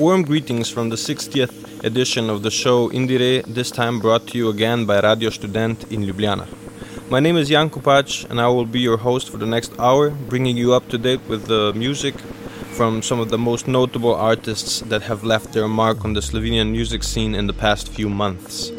Warm greetings from the 60th edition of the show IndieRE, this time brought to you again by Radio Student in Ljubljana. My name is Jan Kopač, and I will be your host for the next hour, bringing you up to date with the music from some of the most notable artists that have left their mark on the Slovenian music scene in the past few months.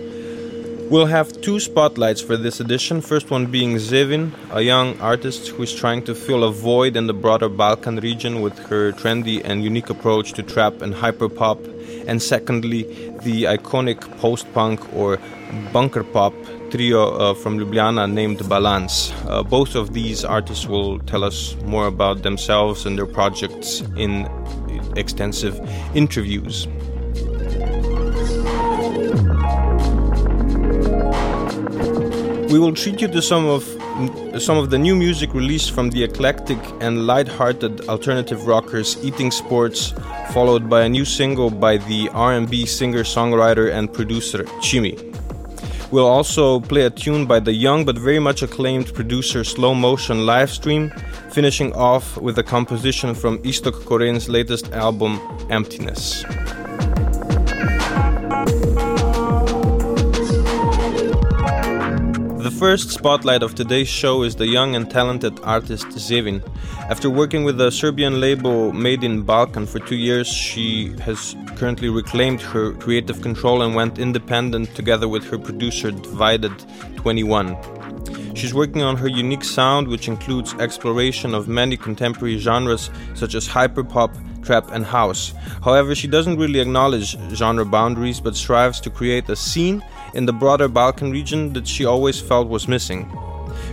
We'll have two spotlights for this edition. First one being Zevin, a young artist who is trying to fill a void in the broader Balkan region with her trendy and unique approach to trap and hyperpop. And secondly, the iconic post punk or bunker pop trio uh, from Ljubljana named balans. Uh, both of these artists will tell us more about themselves and their projects in extensive interviews. We will treat you to some of some of the new music released from the eclectic and light-hearted alternative rockers Eating Sports, followed by a new single by the R&B singer-songwriter and producer Tschimy. We'll also play a tune by the young but very much acclaimed producer Slowmotion Livestream, finishing off with a composition from Iztok Koren's latest album Emptiness. First spotlight of today's show is the young and talented artist Zevin. After working with the Serbian label Made in Balkan for two years, she has currently reclaimed her creative control and went independent together with her producer Divided 21. She's working on her unique sound, which includes exploration of many contemporary genres such as hyperpop, trap, and house. However, she doesn't really acknowledge genre boundaries but strives to create a scene in the broader Balkan region that she always felt was missing.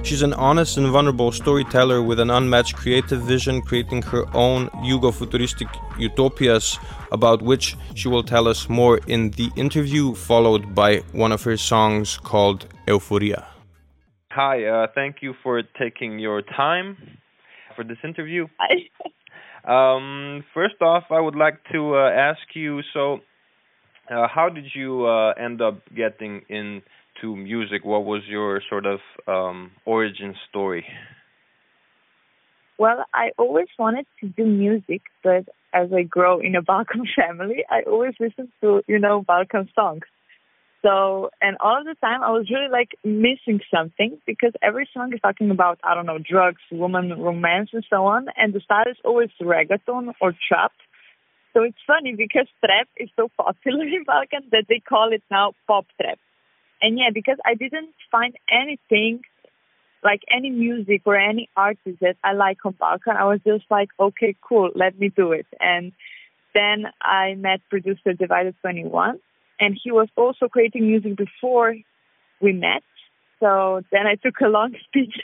She's an honest and vulnerable storyteller with an unmatched creative vision, creating her own Yugo futuristic utopias, about which she will tell us more in the interview, followed by one of her songs called Euphoria. Hi, uh, thank you for taking your time for this interview. um, first off, I would like to uh, ask you so, uh, how did you uh, end up getting into music? What was your sort of um, origin story? Well, I always wanted to do music, but as I grow in a Balkan family, I always listened to, you know, Balkan songs. So, and all the time I was really like missing something because every song is talking about, I don't know, drugs, woman, romance, and so on. And the style is always reggaeton or trap. So it's funny because trap is so popular in Balkan that they call it now pop trap. And yeah, because I didn't find anything like any music or any artist that I like on Balkan, I was just like, okay, cool, let me do it. And then I met producer Divided 21 and he was also creating music before we met. So then I took a long speech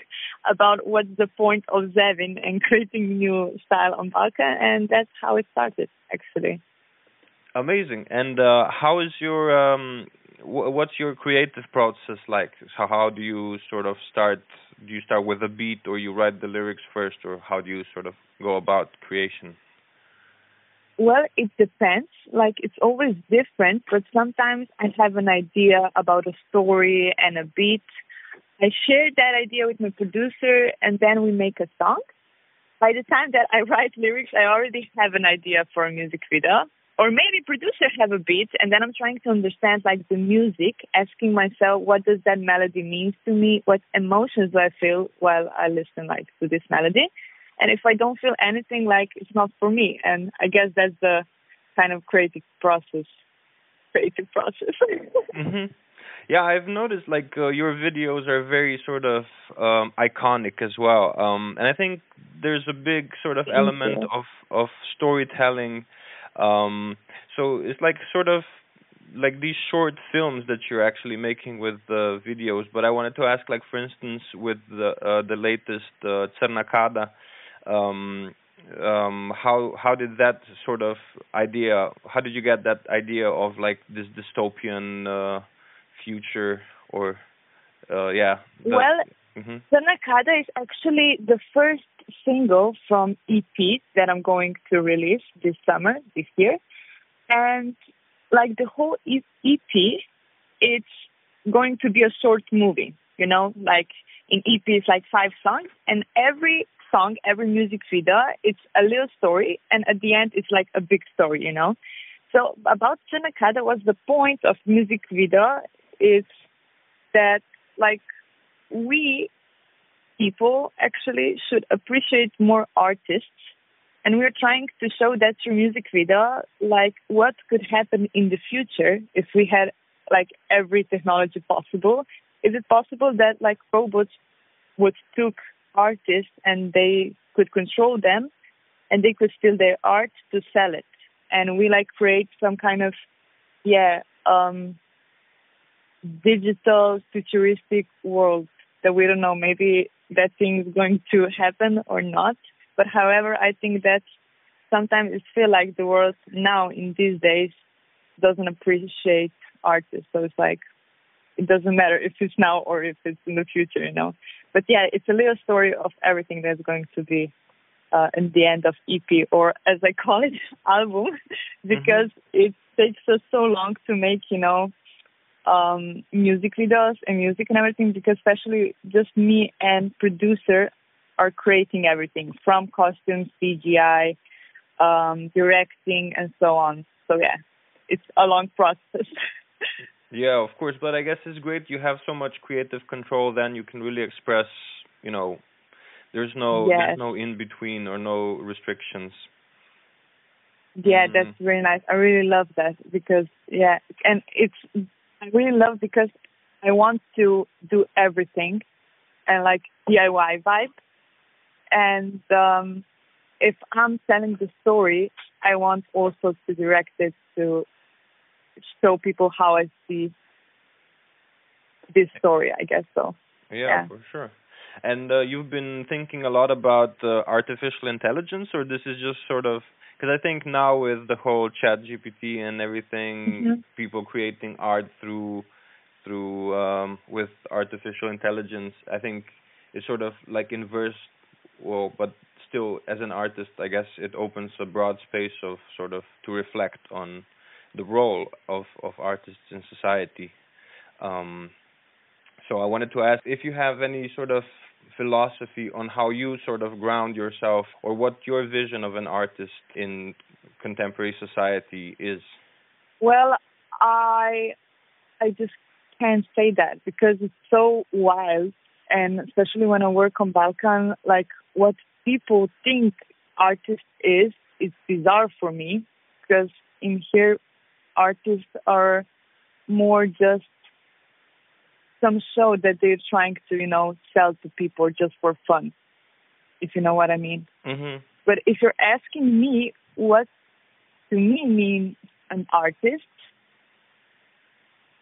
about what's the point of Zevin and creating new style on Balkan, and that's how it started, actually. Amazing. And uh, how is your um, what's your creative process like? So how do you sort of start? Do you start with a beat, or you write the lyrics first, or how do you sort of go about creation? Well, it depends. Like it's always different, but sometimes I have an idea about a story and a beat. I share that idea with my producer and then we make a song. By the time that I write lyrics, I already have an idea for a music video. Or maybe producer have a beat and then I'm trying to understand like the music, asking myself what does that melody mean to me? What emotions do I feel while I listen like to this melody? And if I don't feel anything, like it's not for me. And I guess that's the kind of creative process. Creative process. mm-hmm. Yeah, I've noticed like uh, your videos are very sort of um, iconic as well, um, and I think there's a big sort of element of of storytelling. Um, so it's like sort of like these short films that you're actually making with the videos. But I wanted to ask, like for instance, with the uh, the latest uh, Cernakada, um, um, how how did that sort of idea? How did you get that idea of like this dystopian uh, future or uh, yeah. well, mm-hmm. Is actually the first single from EP that I'm going to release this summer, this year. And like the whole EP, it's going to be a short movie, you know, like in EP it's like five songs and every song, every music video, it's a little story and at the end it's like a big story, you know. So about Csenekada was the point of music video is that like we people actually should appreciate more artists and we're trying to show that through music video like what could happen in the future if we had like every technology possible. Is it possible that like robots would took artists and they could control them and they could steal their art to sell it? And we like create some kind of yeah um digital futuristic world that we don't know maybe that thing is going to happen or not. But however, I think that sometimes it feels like the world now in these days doesn't appreciate artists. So it's like it doesn't matter if it's now or if it's in the future, you know. But yeah, it's a little story of everything that's going to be uh, in the end of EP or as I call it, album, because mm-hmm. it takes us so long to make, you know, um, music videos and music and everything because especially just me and producer are creating everything from costumes, CGI, um, directing, and so on. So yeah, it's a long process. yeah, of course, but I guess it's great you have so much creative control. Then you can really express, you know, there's no yes. there's no in between or no restrictions. Yeah, mm-hmm. that's really nice. I really love that because yeah, and it's I really love because I want to do everything and like DIY vibe. And um, if I'm telling the story, I want also to direct it to show people how I see this story. I guess so. Yeah, yeah. for sure. And uh, you've been thinking a lot about uh, artificial intelligence, or this is just sort of because I think now with the whole Chat GPT and everything, mm-hmm. people creating art through through um, with artificial intelligence, I think it's sort of like inverse. Well, but still, as an artist, I guess it opens a broad space of sort of to reflect on the role of of artists in society. Um, so I wanted to ask if you have any sort of philosophy on how you sort of ground yourself or what your vision of an artist in contemporary society is? Well, I I just can't say that because it's so wild and especially when I work on Balkan, like what people think artist is, it's bizarre for me because in here artists are more just some show that they're trying to, you know, sell to people just for fun, if you know what I mean. Mm-hmm. But if you're asking me what to me means an artist,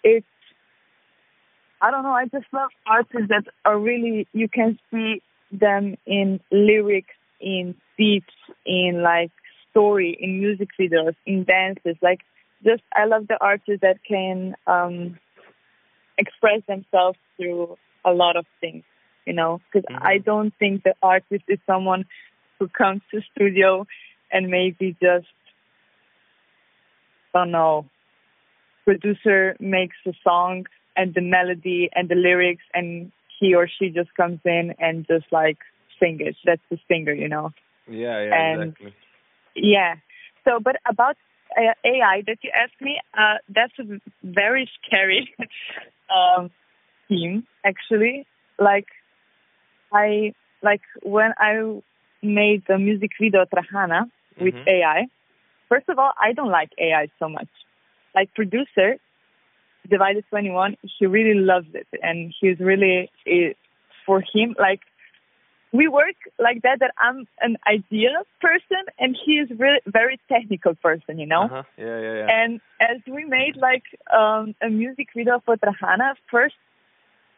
it's I don't know. I just love artists that are really you can see them in lyrics, in beats, in like story, in music videos, in dances. Like just I love the artists that can um express themselves through a lot of things, you know, because mm-hmm. I don't think the artist is someone who comes to studio and maybe just, I don't know, producer makes a song and the melody and the lyrics and he or she just comes in and just like sing it. That's the singer, you know. Yeah, yeah, and, exactly. Yeah. So, but about AI that you asked me, uh, that's a very scary um, theme, actually. Like, I like when I made the music video Trahana with mm-hmm. AI. First of all, I don't like AI so much. Like producer, Divided 21, he really loves it, and he's really it, for him like we work like that that I'm an idea person and he is really very technical person, you know? Uh-huh. Yeah, yeah, yeah. And as we made like um a music video for Trahana, first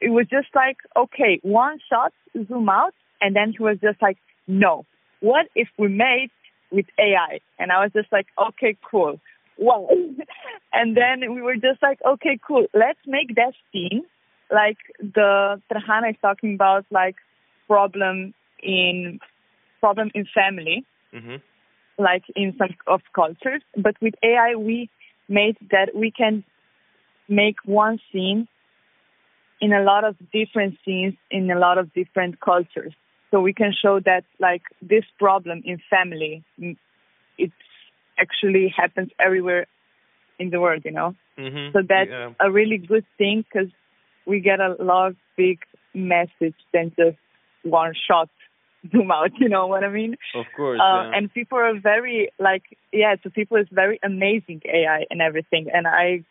it was just like, okay, one shot, zoom out, and then he was just like, no. What if we made with AI? And I was just like, okay, cool. Wow. and then we were just like, okay, cool. Let's make that scene like the Trahana is talking about like problem in problem in family, Mm-hmm. like in some of cultures. But with AI, we made that we can make one scene in a lot of different scenes in a lot of different cultures. So we can show that like this problem in family, mm, it actually happens everywhere in the world, you know. Mm-hmm. So that's yeah. a really good thing because we get a lot of big message than just one shot zoom out. You know what I mean? of course. Uh, yeah. And people are very like, yeah, So people is very amazing AI and everything. And I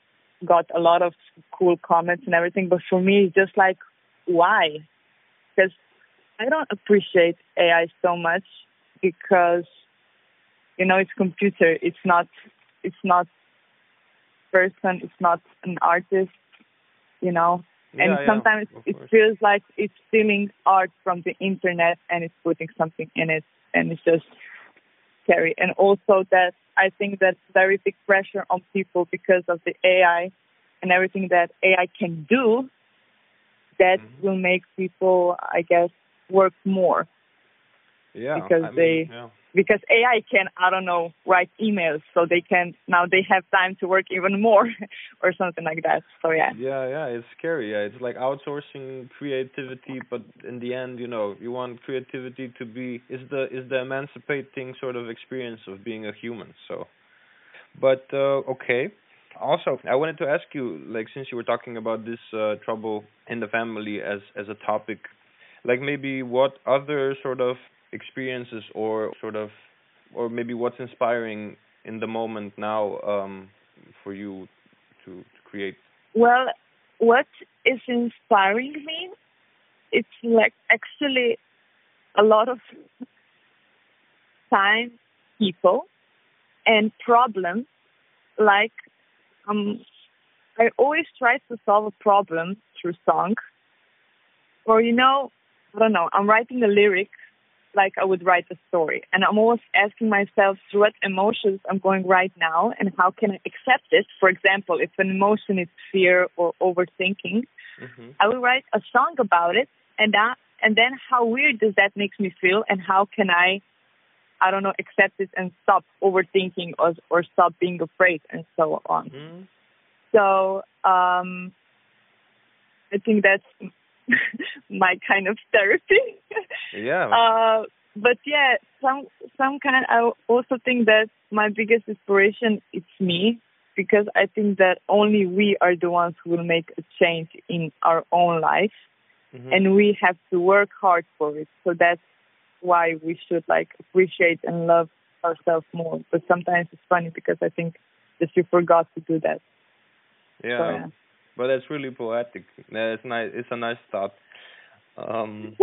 got a lot of cool comments and everything. But for me, it's just like, why? Because I don't appreciate AI so much because, you know, it's computer. It's not, it's not person. It's not an artist. You know, Yeah, yeah, sometimes of it feels like it's stealing art from the internet and it's putting something in it and it's just scary and also that i think that's very big pressure on people because of the ai and everything that ai can do that Mm-hmm. will make people i guess work more yeah, because I mean, they- yeah. Because ai can i don't know write emails so they can now they have time to work even more or something like that so yeah Yeah, yeah, it's scary. Yeah, it's like outsourcing creativity, but in the end, you know, you want creativity to be is the is the emancipating sort of experience of being a human. So, but uh, okay. Also, I wanted to ask you, like, since you were talking about this uh, trouble in the family as as a topic, like maybe what other sort of experiences or sort of, or maybe what's inspiring in the moment now um, for you to, to create Well, what is inspiring me? It's like actually a lot of time, people, and problems. Like, um, I always try to solve a problem through song. Or, you know, I don't know, I'm writing a lyric like I would write a story. And I'm always asking myself through what emotions I'm going right now and how can I accept it. For example, if an emotion is fear or overthinking, Mm-hmm. I will write a song about it and that and then how weird does that make me feel and how can I I don't know, accept it and stop overthinking or or stop being afraid and so on. Mm. So um I think that's my kind of therapy. Yeah. Uh, but yeah, some some kind. I also think that my biggest inspiration is me because I think that only we are the ones who will make a change in our own life, Mhm. and we have to work hard for it. So that's why we should like appreciate and love ourselves more. But sometimes it's funny because I think that you forgot to do that. yeah. So, yeah. But that's really poetic. It's nice. It's a nice thought. Um,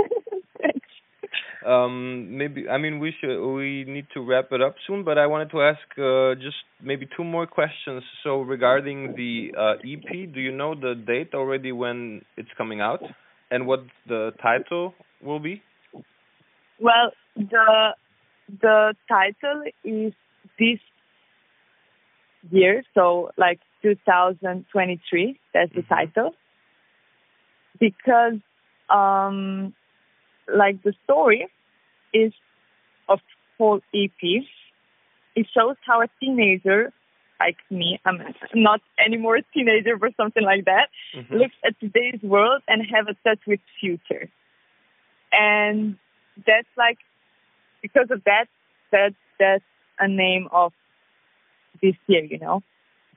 um, maybe I mean we should we need to wrap it up soon. But I wanted to ask uh, just maybe two more questions. So regarding the uh, EP, do you know the date already when it's coming out, and what the title will be? Well, the the title is this year, so like 2023. That's the Mhm. title. Because, um, like the story is of whole EP. It shows how a teenager, like me, I'm not anymore a teenager, but something like that, Mhm. looks at today's world and have a touch with future. And that's like because of that that that's a name of this year, you know.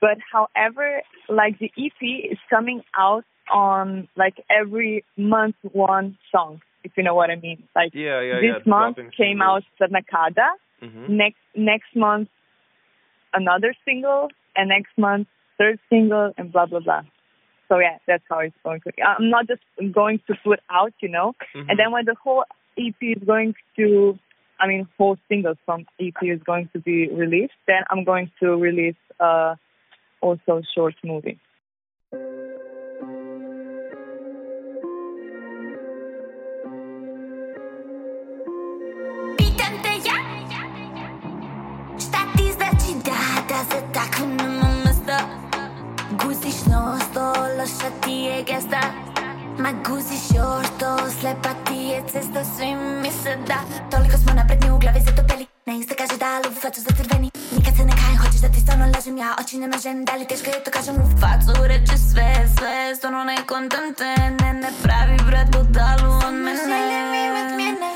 But however, like the EP is coming out on like every month one song, if you know what I mean. Like Yeah, yeah, yeah. this month came singles. out Nakada, Mhm. next next month another single, and next month third single, and blah blah blah. So yeah, that's how it's going to. I'm not just going to put out, you know, Mhm. and then when the whole EP is going to, I mean, four singles from EP is going to be released. Then I'm going to release uh, also a short movie. Ma slepa ti je cesta mi se da, toliko glave se to peli. Ne im kaže da, ali u facu zacrveni Nikad se ne kajem, hoćeš da ti stvarno lažem Ja oči ne mažem, da li teško je to kažem U facu reče sve, sve Stvarno ne kontam te, ne, ne pravi brat budalu On me ne želi mi od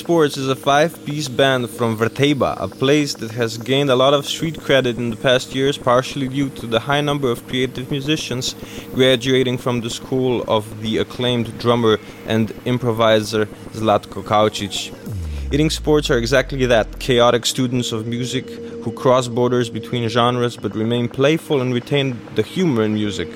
Sports is a five piece band from Verteba, a place that has gained a lot of street credit in the past years, partially due to the high number of creative musicians graduating from the school of the acclaimed drummer and improviser Zlatko Kaučić. Eating Sports are exactly that chaotic students of music who cross borders between genres but remain playful and retain the humor in music.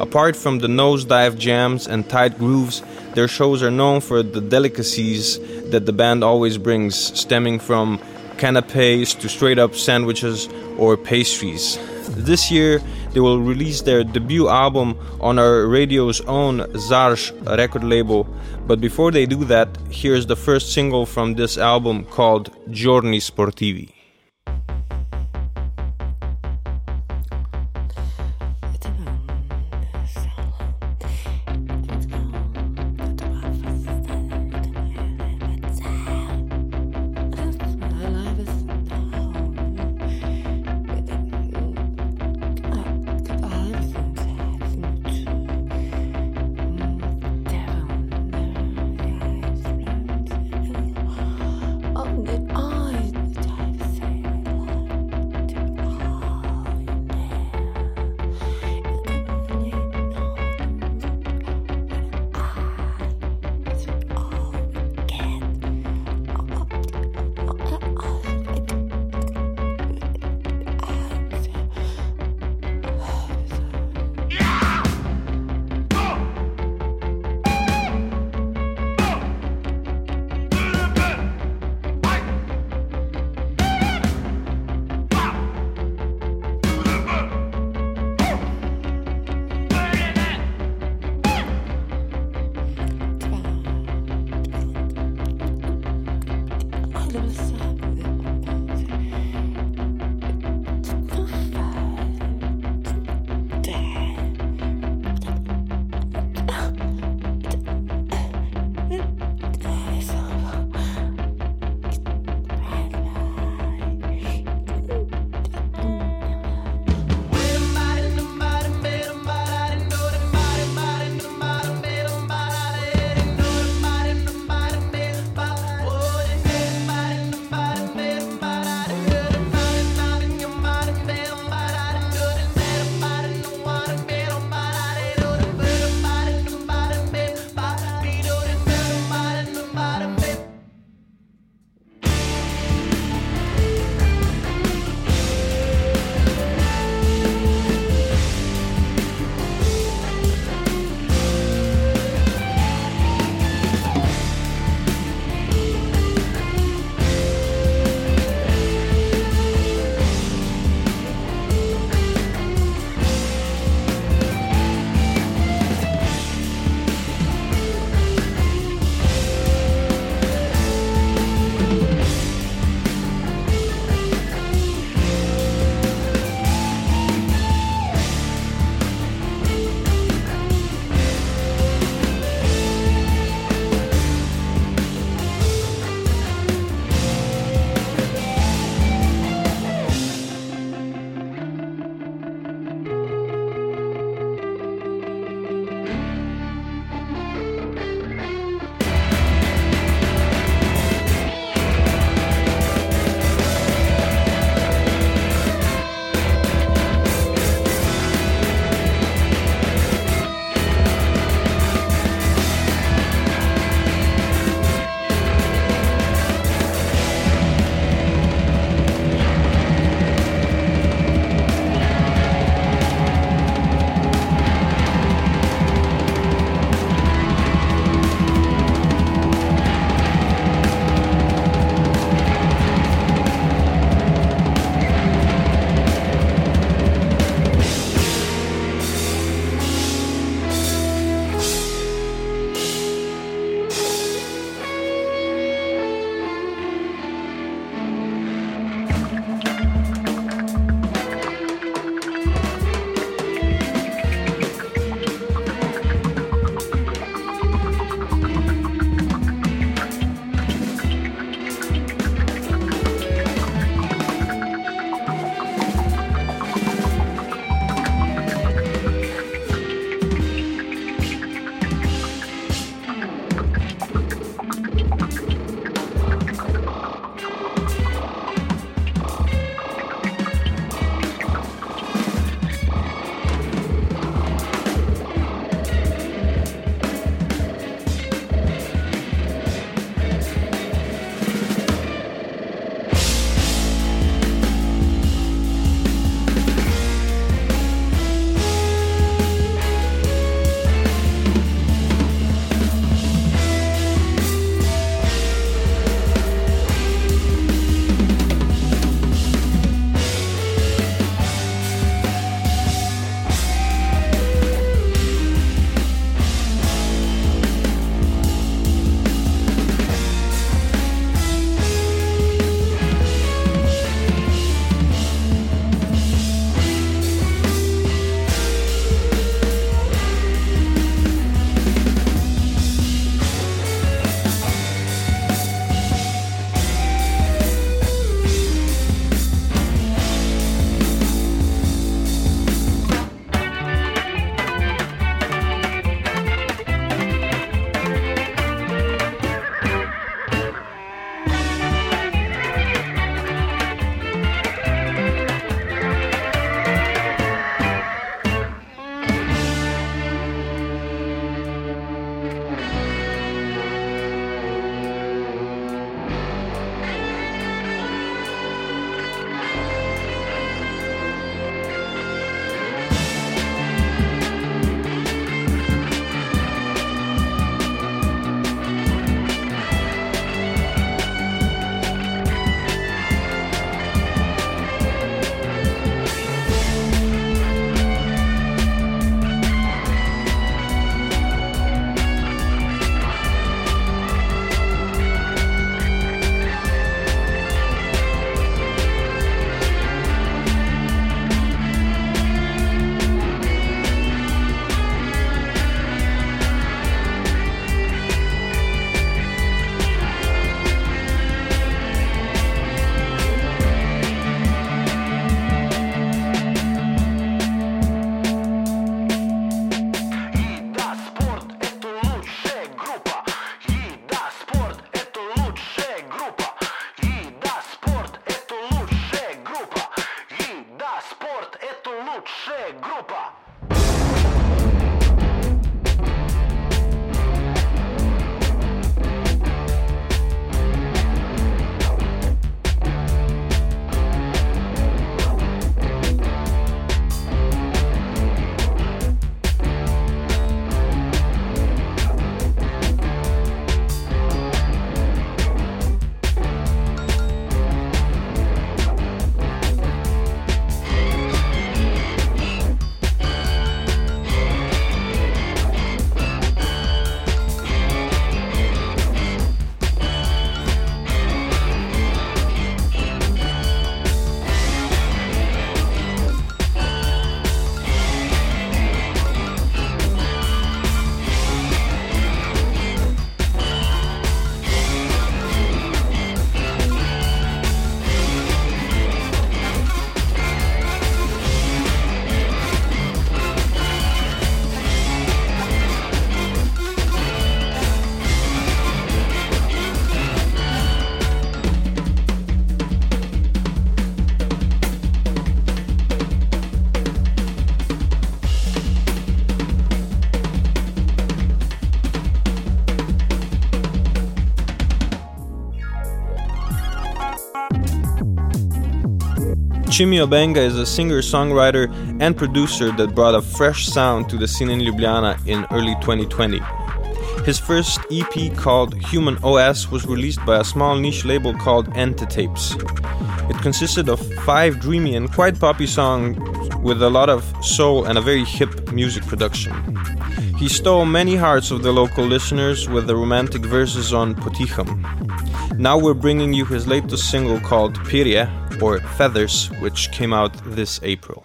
Apart from the nosedive jams and tight grooves, their shows are known for the delicacies that the band always brings, stemming from canapes to straight up sandwiches or pastries. This year, they will release their debut album on our radio's own Zarš record label. But before they do that, here's the first single from this album called Giorni Sportivi. Tschimy Obenga is a singer, songwriter, and producer that brought a fresh sound to the scene in Ljubljana in early 2020. His first EP called Human OS was released by a small niche label called ente tapes. It consisted of five dreamy and quite poppy songs with a lot of soul and a very hip music production. He stole many hearts of the local listeners with the romantic verses on Poticham. Now we're bringing you his latest single called Pirje, or Feathers, which came out this April.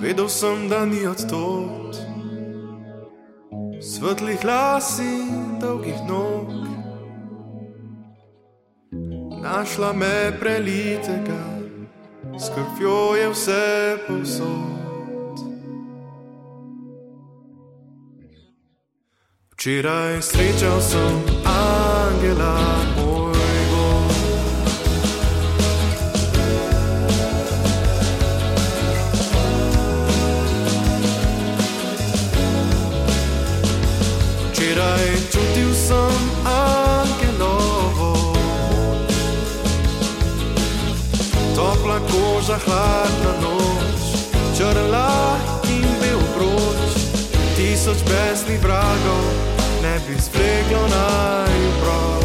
Vedel sem, da ni odtot, svetlih las in dolgih. Našla me prelitega, skrbijo je vse povsod. Včeraj srečal sem angela, moj bog. Včeraj čutil sem angelovo topla koža, hladna noč, črla in bil proč, tisoč besnih vragov ne bi spreglo naj prav.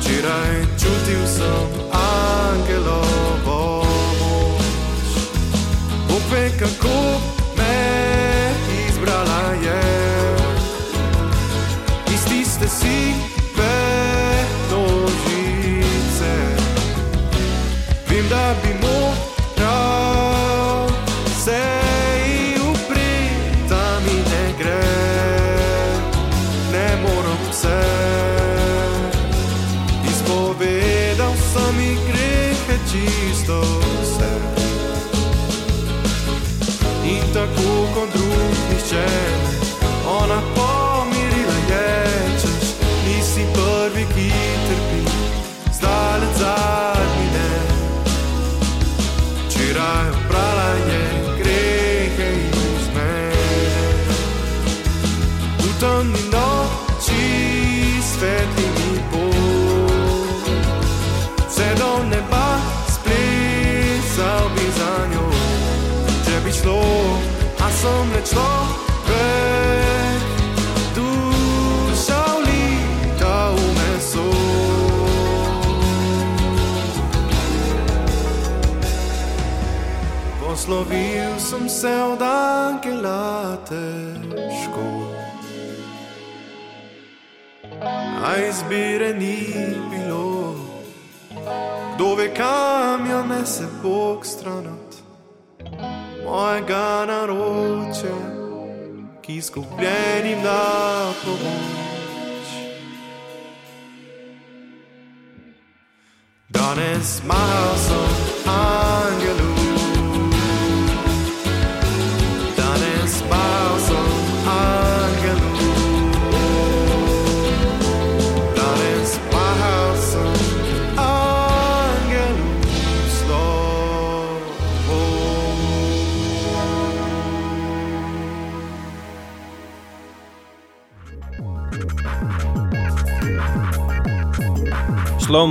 Včeraj čutil sem angelovo moč, ve, kako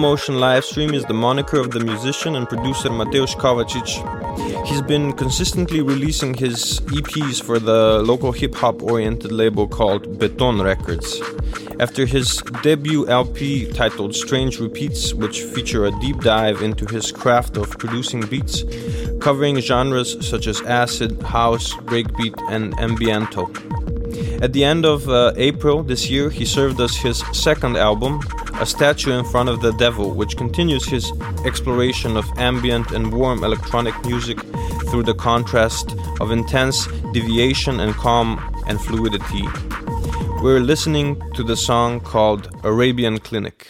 Motion Livestream is the moniker of the musician and producer Mateusz Kovacic. He's been consistently releasing his EPs for the local hip hop oriented label called Beton Records. After his debut LP titled Strange Repeats, which feature a deep dive into his craft of producing beats, covering genres such as acid, house, breakbeat, and ambiento. At the end of uh, April this year, he served us his second album, A Statue in Front of the Devil, which continues his exploration of ambient and warm electronic music through the contrast of intense deviation and calm and fluidity. We're listening to the song called Arabian Clinic.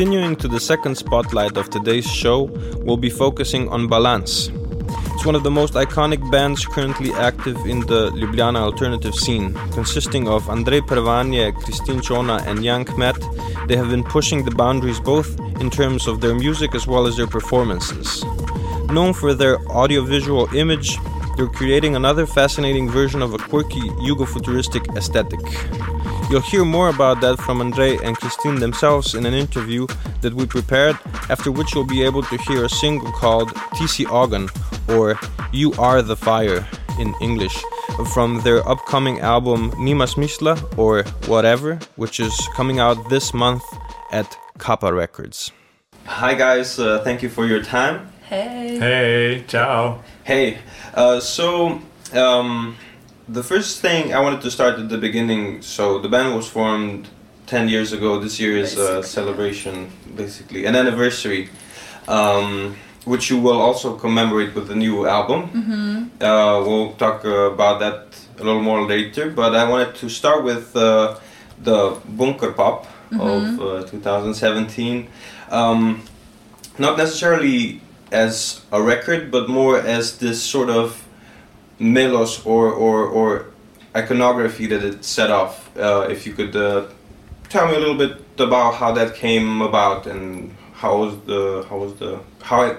Continuing to the second spotlight of today's show, we'll be focusing on balans. It's one of the most iconic bands currently active in the Ljubljana alternative scene. Consisting of Andrej Pervanje, Kristin Čona, and Jan Kmet, they have been pushing the boundaries both in terms of their music as well as their performances. Known for their audiovisual image, they're creating another fascinating version of a quirky Yugo-futuristic aesthetic. You'll hear more about that from Andre and Christine themselves in an interview that we prepared, after which you'll be able to hear a single called Ti si ogenj, or You Are the Fire in English, from their upcoming album Nima Smisla, or Whatever, which is coming out this month at Kapa Records. Hi guys, uh, thank you for your time. Hey. Hey, ciao. Hey, uh, so um, the first thing I wanted to start at the beginning. So the band was formed ten years ago. This year is a celebration, basically an anniversary, um, which you will also commemorate with the new album. Mm-hmm. Uh, we'll talk about that a little more later. But I wanted to start with uh, the Bunker Pop Mm-hmm. of uh, 2017. Um, not necessarily as a record, but more as this sort of melos or, or, or iconography that it set off. Uh, if you could uh, tell me a little bit about how that came about and how was the how was the how it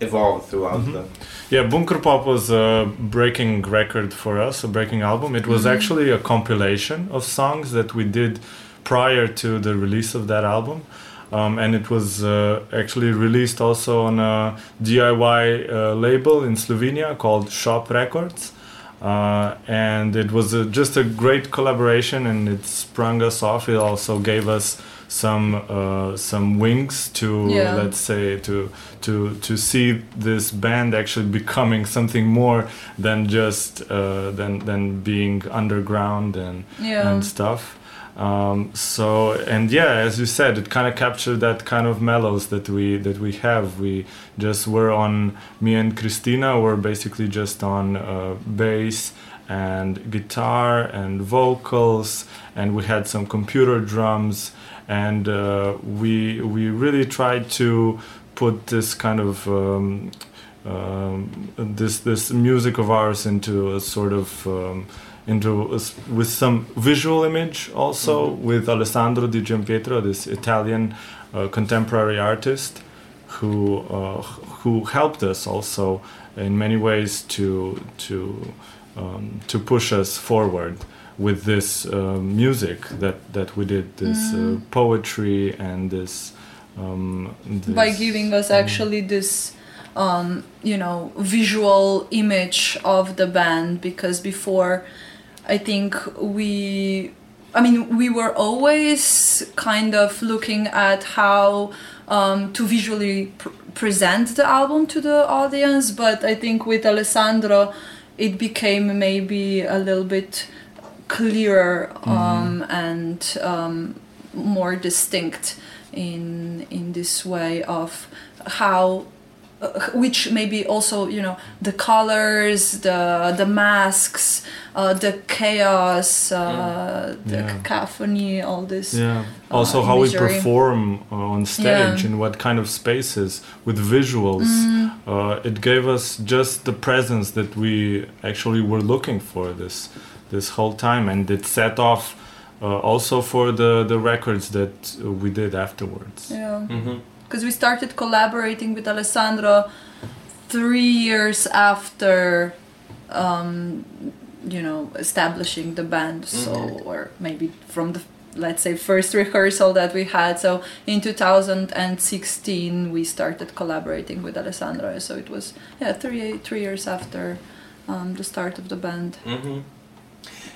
evolved throughout the Yeah, Bunker Pop was a breaking record for us, a breaking album. It was actually a compilation of songs that we did prior to the release of that album. Um, and it was uh, actually released also on a DIY uh, label in Slovenia called Shop Records. Uh, and it was a, just a great collaboration and it sprung us off. It also gave us some uh, some wings to Yeah. let's say to to to see this band actually becoming something more than just uh, than than being underground and Yeah. and stuff. Um, so and yeah, as you said, it kind of captured that kind of mellows that we that we have. We just were on me and Christina were basically just on uh, bass and guitar and vocals, and we had some computer drums, and uh, we we really tried to put this kind of um, um, this this music of ours into a sort of um, into a with some visual image also with Alessandro Di Giampietro, this Italian uh, contemporary artist who uh, who helped us also in many ways to to um, to push us forward with this uh, music that that we did this uh, poetry and this, um, By giving us actually this, um, you know, visual image of the band because before, I think we. I mean, we were always kind of looking at how um, to visually pr- present the album to the audience, but I think with Alessandro, it became maybe a little bit clearer um, and um, more distinct in in this way of how which maybe also you know the colors the the masks uh, the chaos uh, the Yeah. cacophony all this Yeah. Also, uh, how we perform uh, on stage, Yeah. Mm. in what kind of spaces, with visuals. Uh, it gave us just the presence that we actually were looking for this this whole time, and it set off uh, also for the the records that uh, we did afterwards. yeah Mhm. Because we started collaborating with Alessandro three years after, um, you know, establishing the band. So, or maybe from the let's say first rehearsal that we had. So in 2016 we started collaborating with Alessandro. So it was yeah three three years after um, the start of the band. hmm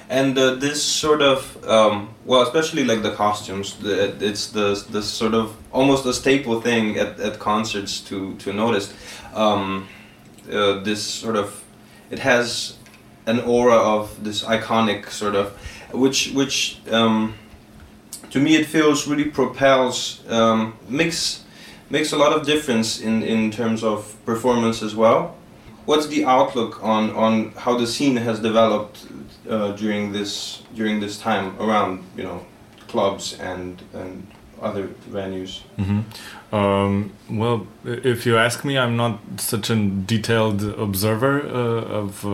And uh, this sort of, um, well, especially like the costumes, the, it's the the sort of almost a staple thing at, at concerts to to notice. Um, uh, this sort of, it has an aura of this iconic sort of, which which um, to me it feels really propels um, makes makes a lot of difference in in terms of performance as well what's the outlook on on how the scene has developed uh, during this during this time around you know clubs and and other venues? hmm Um, well, if you ask me, I'm not such a detailed observer uh, of uh,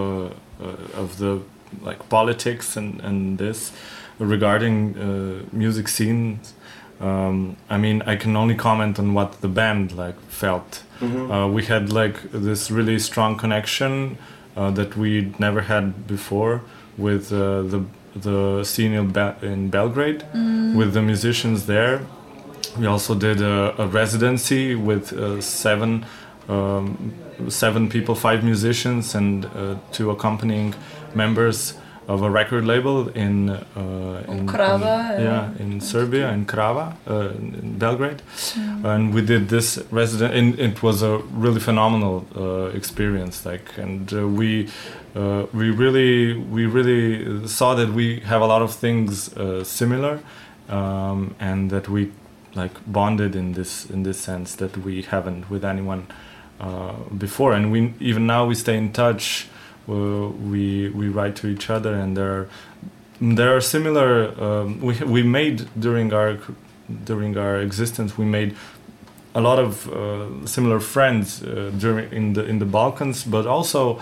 uh, of the like politics and and this regarding uh, music scenes. Um, I mean, I can only comment on what the band like felt. Uh, we had like this really strong connection uh, that we'd never had before with uh, the the scene in, Be- in Belgrade with the musicians there. We also did a, a residency with uh, seven um, seven people, five musicians, and uh, two accompanying members of a record label in uh, in, Krava, in- yeah in Serbia in Krava uh, in Belgrade, and we did this resident. And it was a really phenomenal uh, experience. Like, and uh, we uh, we really we really saw that we have a lot of things uh, similar, um, and that we like bonded in this in this sense that we haven't with anyone uh, before. And we even now we stay in touch. Uh, we we write to each other, and there are there are similar. Um, we we made during our during our existence we made a lot of uh, similar friends uh, during in the in the Balkans, but also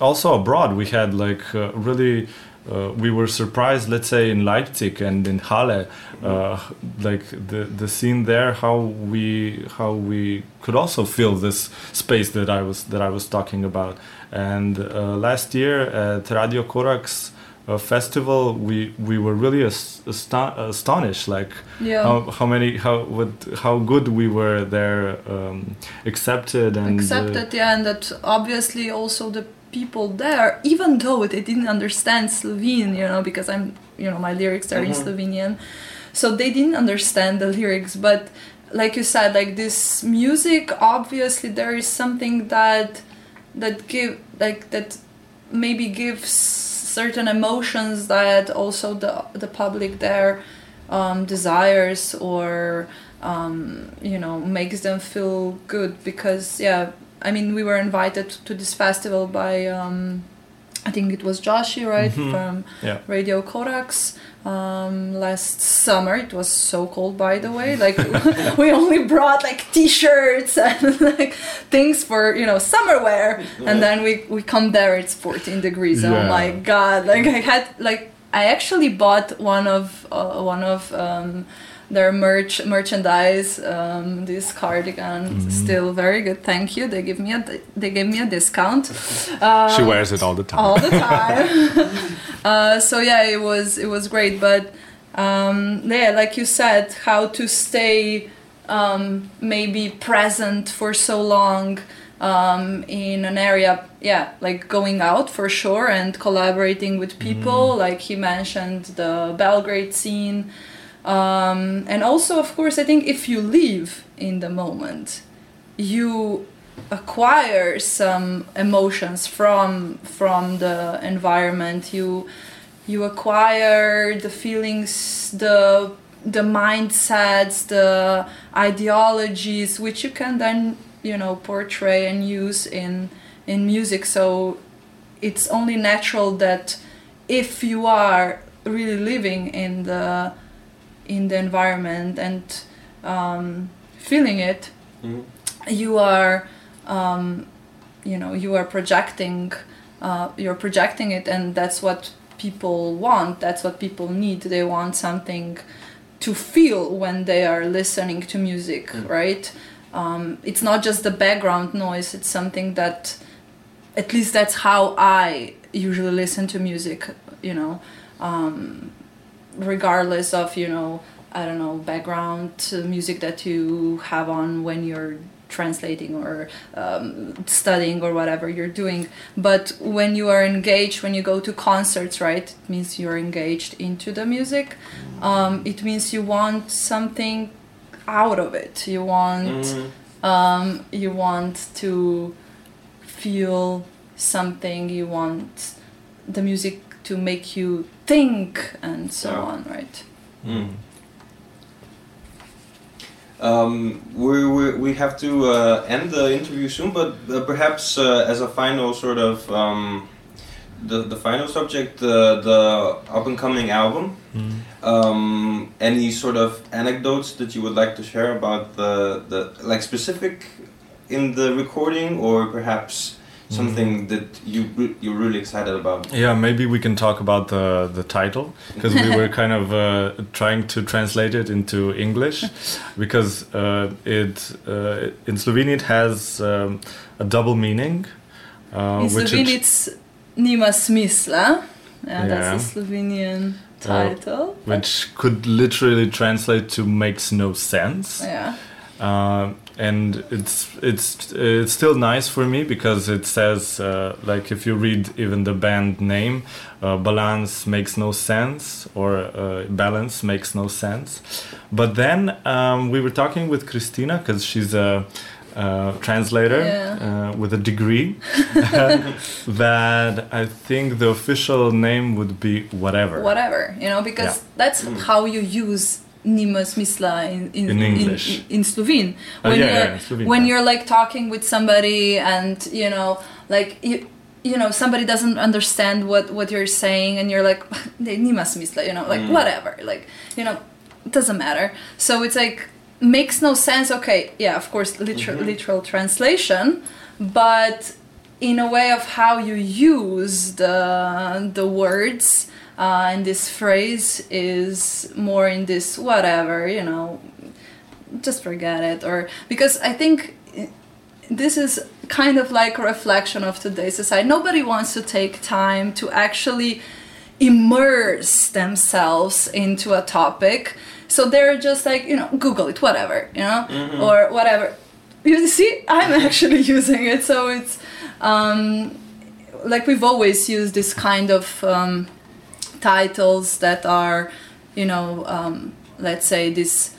also abroad. We had like uh, really. Uh, we were surprised, let's say in Leipzig and in Halle, uh, like the the scene there, how we how we could also fill this space that I was that I was talking about. And uh, last year at Radio Corax uh, festival, we we were really as- astonished, like Yeah. how, how many how what how good we were there um, accepted and uh, accepted yeah and that obviously also the people there even though they didn't understand slovene you know because i'm you know my lyrics are in slovenian. So they didn't understand the lyrics but like you said like this music obviously there is something that that give like that maybe gives certain emotions that also the the public there um, desires or um, you know makes them feel good because yeah I mean we were invited to this festival by um, I think it was Joshi right from yeah. Radio Corax um, last summer. It was so cold, by the way. Like we only brought like T-shirts and like things for you know summer wear, and then we we come there. It's 14 degrees. Oh my god! Like I had like I actually bought one of uh, one of. Um, their merch merchandise um, this cardigan still very good thank you they give me a they gave me a discount uh, She wears it all the time. all the time. uh, so yeah, it was it was great, but um, yeah, like you said, how to stay um, maybe present for so long um, in an area, yeah, like going out for sure and collaborating with people. Like he mentioned the Belgrade scene. Um, and also, of course, I think if you live in the moment, you acquire some emotions from from the environment. You you acquire the feelings the the mindsets the ideologies which you can then you know portray and use in in music. So it's only natural that if you are really living in the in the environment and um, feeling it you are um, you know you are projecting uh, you're projecting it and that's what people want that's what people need. They want something to feel when they are listening to music right? Um, it's not just the background noise it's something that at least that's how i usually listen to music you know? Um, regardless of you know i don't know background uh, music that you have on when you're translating or um, studying or whatever you're doing. But when you are engaged when you go to concerts right it means you're engaged into the music. Um, it means you want something out of it. You want um, you want to feel something. You want the music to make you think and so Yeah. on right Um, we, we, we have to uh, end the interview soon, but uh, perhaps uh, as a final sort of um, the, the final subject, the the up and coming album. Um, any sort of anecdotes that you would like to share about the the like specific in the recording, or perhaps something that you you're really excited about? Yeah, maybe we can talk about the the title because we were kind of uh, trying to translate it into English because uh, it uh, in Slovene it has um, a double meaning. Uh, In which Slovene, it- it's Nima Smisla. Yeah, Yeah. that's the Slovenian title. which could literally translate to makes no sense. yeah. And it's it's it's still nice for me because it says uh, like if you read even the band name, uh, balans makes no sense or uh, balans makes no sense. But then um, we were talking with Christina because she's a. Uh, translator Yeah. uh, with a degree that I think the official name would be whatever. Whatever, you know, because Yeah. that's how you use Nima Smisla in, in, In English. in, in Slovene. Oh, When yeah, you're yeah, Slovene, when yeah. you're like talking with somebody and you know, like you you know, somebody doesn't understand what what you're saying and you're like Nima Smisla, you know, like mm. whatever. Like, you know, it doesn't matter. So it's like makes no sense. Okay, yeah, of course literal mm-hmm. literal translation, but in a way of how you use the the words uh, and this phrase is more in this whatever you know just forget it. Or because i think this is kind of like a reflection of today's society. Nobody wants to take time to actually immerse themselves into a topic. So they're just like you know google it whatever you know or whatever. You see i'm actually using it. So it's um, like we've always used this kind of um, titles that are you know um, let's say this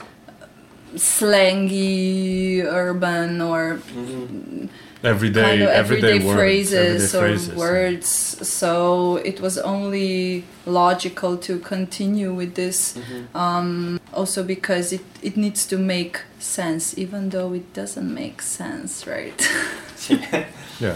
slangy urban or everyday, kind of everyday, everyday, words, phrases everyday or phrases, yeah. words so it was only logical to continue with this Mm-hmm. um, also because it, it needs to make sense even though it doesn't make sense right Yeah,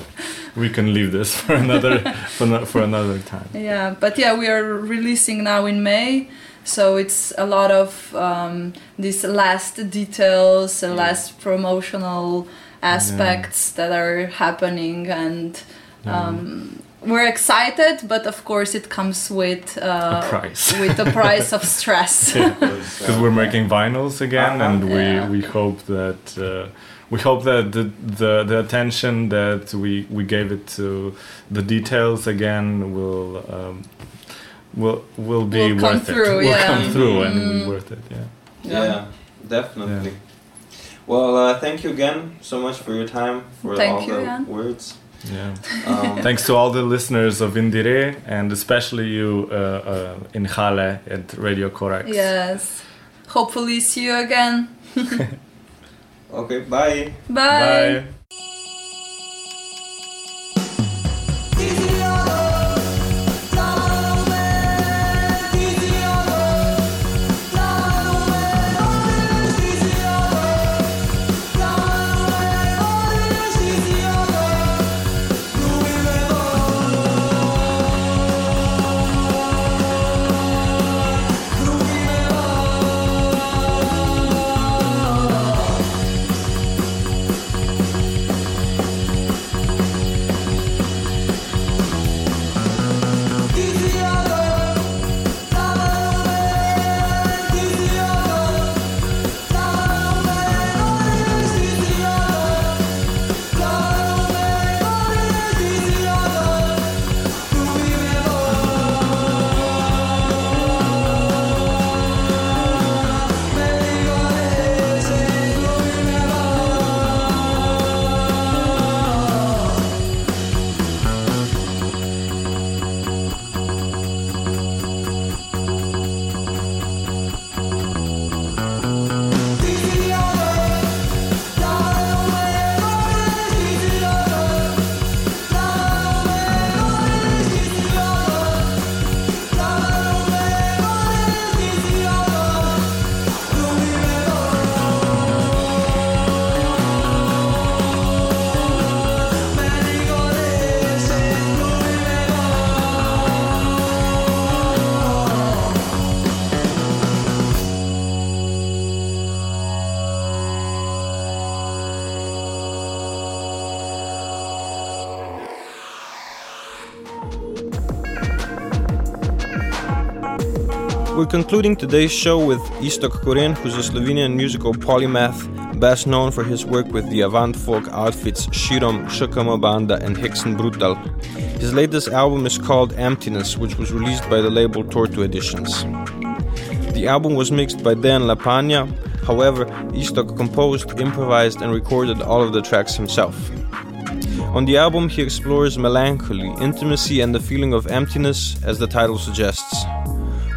we can leave this for another for, no, for another time. Yeah, but yeah, we are releasing now in May, so it's a lot of um, these last details, the last promotional aspects that are happening, and um, we're excited. But of course, it comes with uh, A price. with the price of stress. Because we're making vinyls again, Uh-huh. and we, Yeah. we hope that uh, we hope that the, the the attention that we we gave it to the details again will um, will will be Will come worth through, it. Will yeah. come through and Mm. be worth it. Yeah. Yeah, definitely. Well, uh, thank you again so much for your time, for Thank all you, the Jan. words. Yeah. Um, Thanks to all the listeners of IndieRE and especially you uh, uh, in Halle at Radio Corax. yes. Hopefully, see you again. okay, bye. Bye. Bye. Concluding today's show with Iztok Koren, who's a Slovenian musical polymath, best known for his work with the avant folk outfits Širom, Shukama Banda, and Hexen Brutal. His latest album is called Emptiness, which was released by the label Torto Editions. The album was mixed by Dan Lapagna, however, Iztok composed, improvised, and recorded all of the tracks himself. On the album, he explores melancholy, intimacy, and the feeling of emptiness, as the title suggests.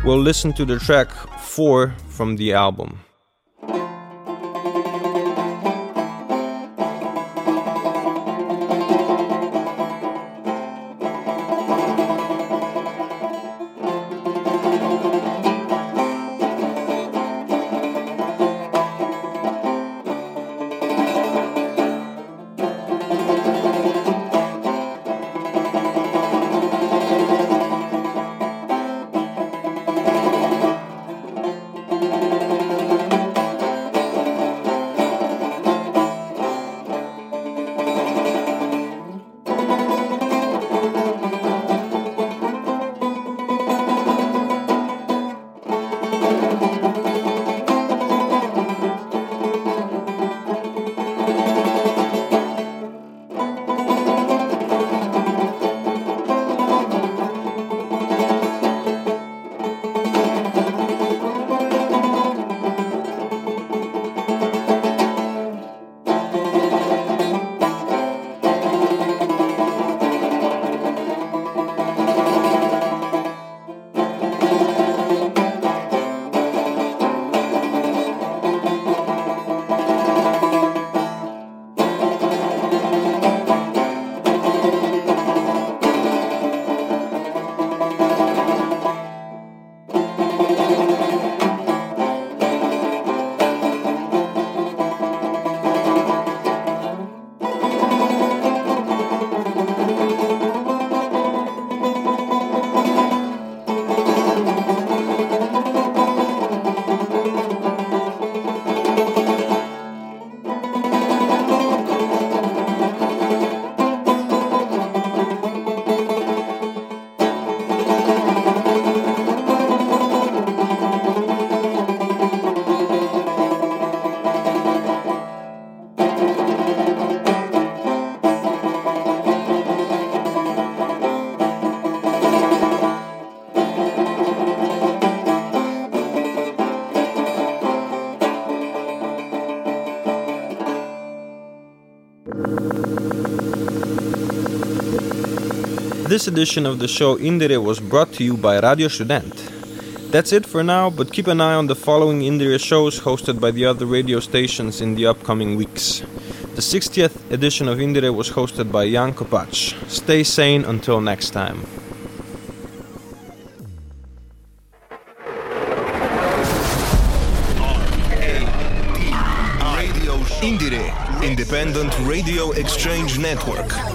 We'll listen to the track 4 from the album. This edition of the show IndieRE was brought to you by Radio Študent. That's it for now, but keep an eye on the following IndieRE shows hosted by the other radio stations in the upcoming weeks. The 60th edition of IndieRE was hosted by Jan Kopač. Stay sane until next time. IndieRE, Independent Radio Exchange Network.